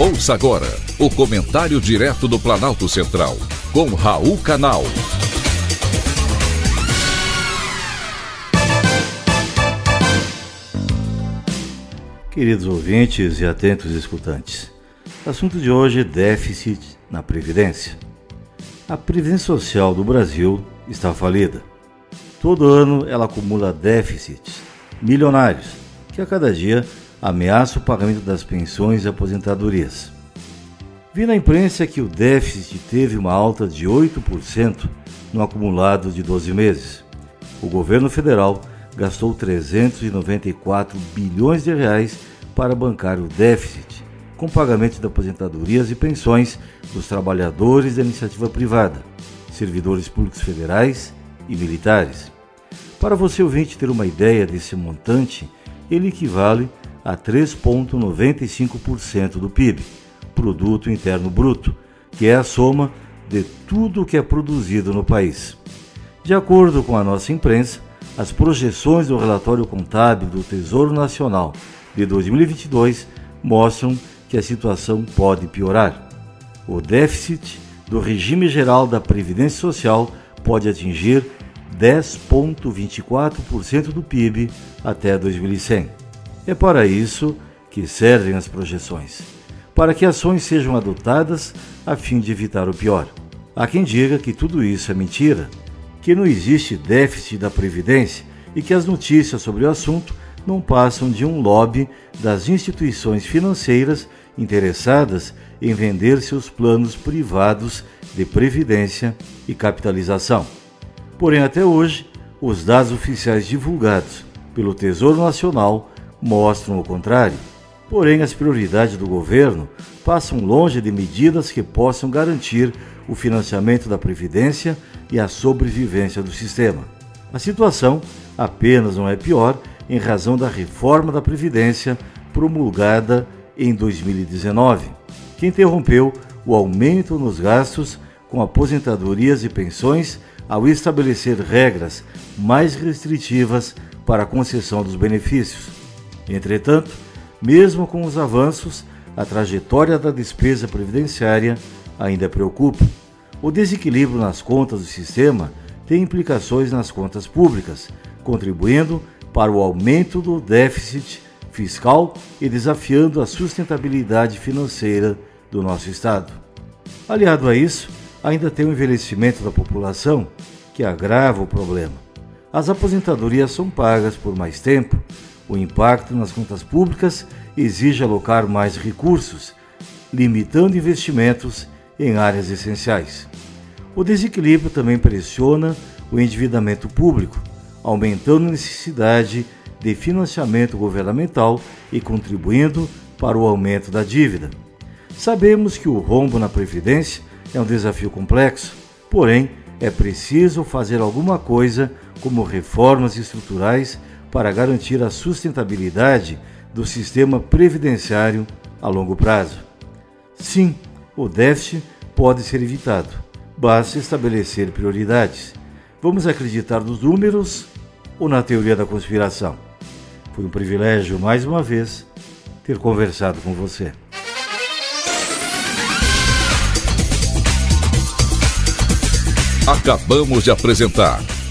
Ouça agora o comentário direto do Planalto Central, com Raul Canal. Queridos ouvintes e atentos escutantes, assunto de hoje é déficit na Previdência. A Previdência Social do Brasil está falida. Todo ano ela acumula déficits milionários, que a cada dia ameaça o pagamento das pensões e aposentadorias. Vi na imprensa que o déficit teve uma alta de 8% no acumulado de 12 meses. O governo federal gastou 394 bilhões de reais para bancar o déficit, com pagamento de aposentadorias e pensões dos trabalhadores da iniciativa privada, servidores públicos federais e militares. Para você ouvinte ter uma ideia desse montante, ele equivale a 3,95% do PIB, Produto Interno Bruto, que é a soma de tudo o que é produzido no país. De acordo com a nossa imprensa, as projeções do relatório contábil do Tesouro Nacional de 2022 mostram que a situação pode piorar. O déficit do regime geral da Previdência Social pode atingir 10,24% do PIB até 2100. É para isso que servem as projeções para que ações sejam adotadas a fim de evitar o pior. Há quem diga que tudo isso é mentira, que não existe déficit da Previdência e que as notícias sobre o assunto não passam de um lobby das instituições financeiras interessadas em vender seus planos privados de previdência e capitalização. Porém, até hoje, os dados oficiais divulgados pelo Tesouro Nacional mostram o contrário. Porém, as prioridades do governo passam longe de medidas que possam garantir o financiamento da Previdência e a sobrevivência do sistema. A situação apenas não é pior em razão da reforma da Previdência promulgada em 2019, que interrompeu o aumento nos gastos com aposentadorias e pensões ao estabelecer regras mais restritivas para a concessão dos benefícios. Entretanto, mesmo com os avanços, a trajetória da despesa previdenciária ainda preocupa. O desequilíbrio nas contas do sistema tem implicações nas contas públicas, contribuindo para o aumento do déficit fiscal e desafiando a sustentabilidade financeira do nosso Estado. Aliado a isso, ainda tem o envelhecimento da população, que agrava o problema. As aposentadorias são pagas por mais tempo, o impacto nas contas públicas exige alocar mais recursos, limitando investimentos em áreas essenciais. O desequilíbrio também pressiona o endividamento público, aumentando a necessidade de financiamento governamental e contribuindo para o aumento da dívida. Sabemos que o rombo na Previdência é um desafio complexo, porém, é preciso fazer alguma coisa, como reformas estruturais para garantir a sustentabilidade do sistema previdenciário a longo prazo. Sim, o déficit pode ser evitado, basta estabelecer prioridades. Vamos acreditar nos números ou na teoria da conspiração? Foi um privilégio, mais uma vez, ter conversado com você. Acabamos de apresentar